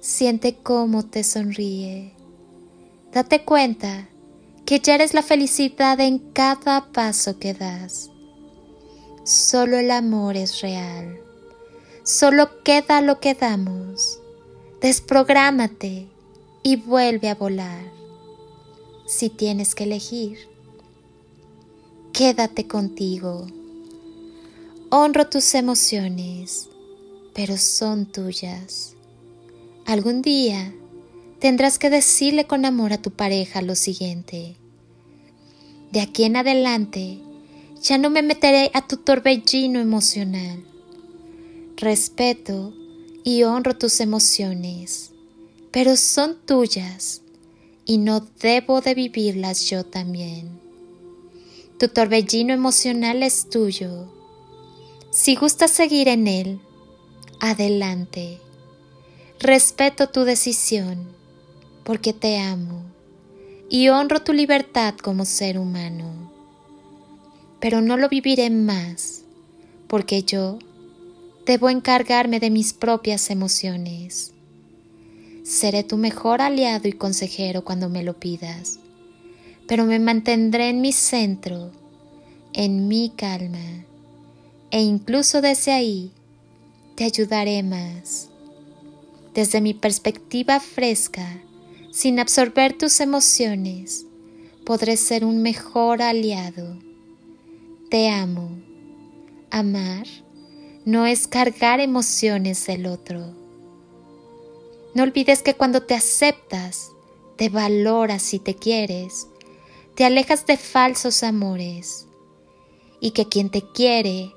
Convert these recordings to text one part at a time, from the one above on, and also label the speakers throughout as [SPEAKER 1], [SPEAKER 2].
[SPEAKER 1] Siente cómo te sonríe. Date cuenta que ya eres la felicidad en cada paso que das. Solo el amor es real. Solo queda lo que damos. Desprográmate y vuelve a volar. Si tienes que elegir, quédate contigo. Honro tus emociones, pero son tuyas. Algún día tendrás que decirle con amor a tu pareja lo siguiente. De aquí en adelante ya no me meteré a tu torbellino emocional. Respeto y honro tus emociones, pero son tuyas y no debo de vivirlas yo también. Tu torbellino emocional es tuyo. Si gustas seguir en él, adelante Respeto tu decisión porque te amo y honro tu libertad como ser humano. Pero no lo viviré más porque yo debo encargarme de mis propias emociones. Seré tu mejor aliado y consejero cuando me lo pidas, pero me mantendré en mi centro, en mi calma, e incluso desde ahí te ayudaré más desde mi perspectiva fresca, sin absorber tus emociones, podré ser un mejor aliado. Te amo. Amar no es cargar emociones del otro. No olvides que cuando te aceptas, te valoras y te quieres, te alejas de falsos amores y que quien te quiere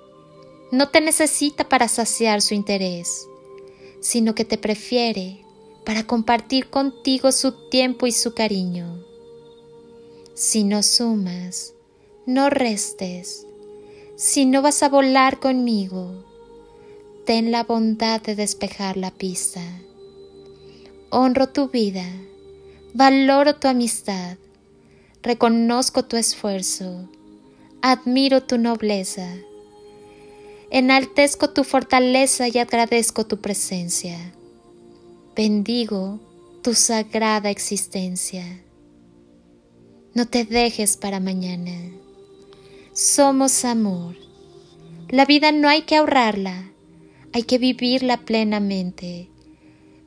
[SPEAKER 1] no te necesita para saciar su interés sino que te prefiere para compartir contigo su tiempo y su cariño. Si no sumas, no restes. Si no vas a volar conmigo, ten la bondad de despejar la pista. Honro tu vida, valoro tu amistad, reconozco tu esfuerzo, admiro tu nobleza Enaltezco tu fortaleza y agradezco tu presencia. Bendigo tu sagrada existencia. No te dejes para mañana. Somos amor. La vida no hay que ahorrarla, hay que vivirla plenamente.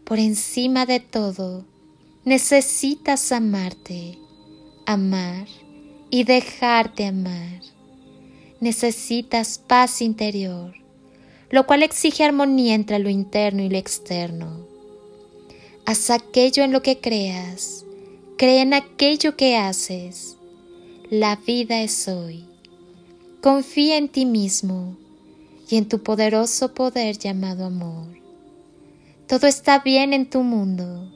[SPEAKER 1] Por encima de todo, necesitas amarte, amar y dejarte amar necesitas paz interior, lo cual exige armonía entre lo interno y lo externo. Haz aquello en lo que creas, cree en aquello que haces. La vida es hoy. Confía en ti mismo y en tu poderoso poder llamado amor. Todo está bien en tu mundo.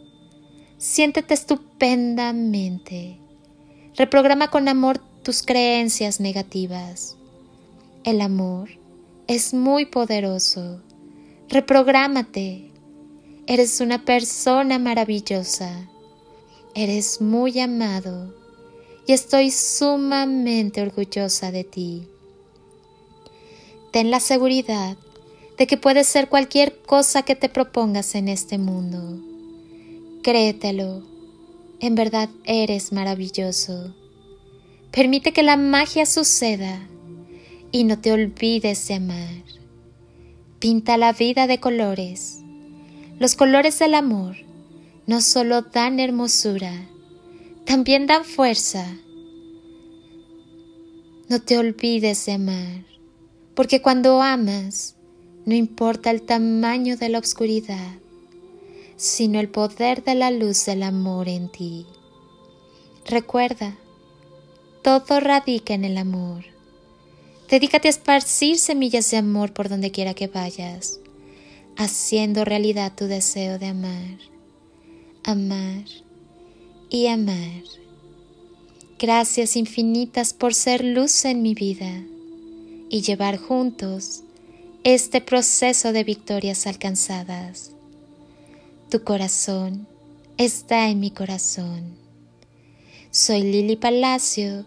[SPEAKER 1] Siéntete estupendamente. Reprograma con amor tus creencias negativas. El amor es muy poderoso. Reprográmate Eres una persona maravillosa. Eres muy amado y estoy sumamente orgullosa de ti. Ten la seguridad de que puedes ser cualquier cosa que te propongas en este mundo. Créetelo, en verdad eres maravilloso. Permite que la magia suceda y no te olvides de amar. Pinta la vida de colores. Los colores del amor no solo dan hermosura, también dan fuerza. No te olvides de amar, porque cuando amas, no importa el tamaño de la oscuridad, sino el poder de la luz del amor en ti. Recuerda, todo radica en el amor. Dedícate a esparcir semillas de amor por donde quiera que vayas, haciendo realidad tu deseo de amar, amar y amar. Gracias infinitas por ser luz en mi vida y llevar juntos este proceso de victorias alcanzadas. Tu corazón está en mi corazón. Soy Lili Palacio